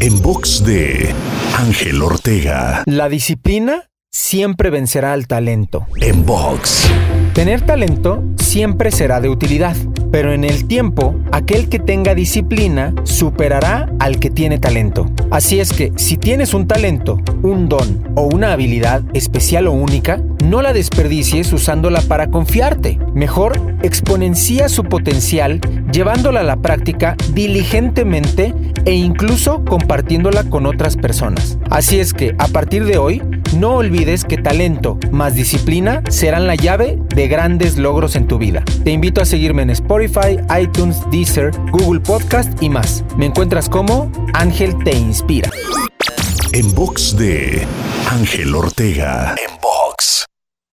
En box de Ángel Ortega. La disciplina siempre vencerá al talento. En box. Tener talento siempre será de utilidad, pero en el tiempo, aquel que tenga disciplina superará al que tiene talento. Así es que si tienes un talento, un don o una habilidad especial o única, no la desperdicies usándola para confiarte. Mejor exponencia su potencial llevándola a la práctica diligentemente e incluso compartiéndola con otras personas. Así es que a partir de hoy, no olvides que talento más disciplina serán la llave de grandes logros en tu vida. Te invito a seguirme en Spotify, iTunes, Deezer, Google Podcast y más. Me encuentras como Ángel Te Inspira. En box de Ángel Ortega. En box.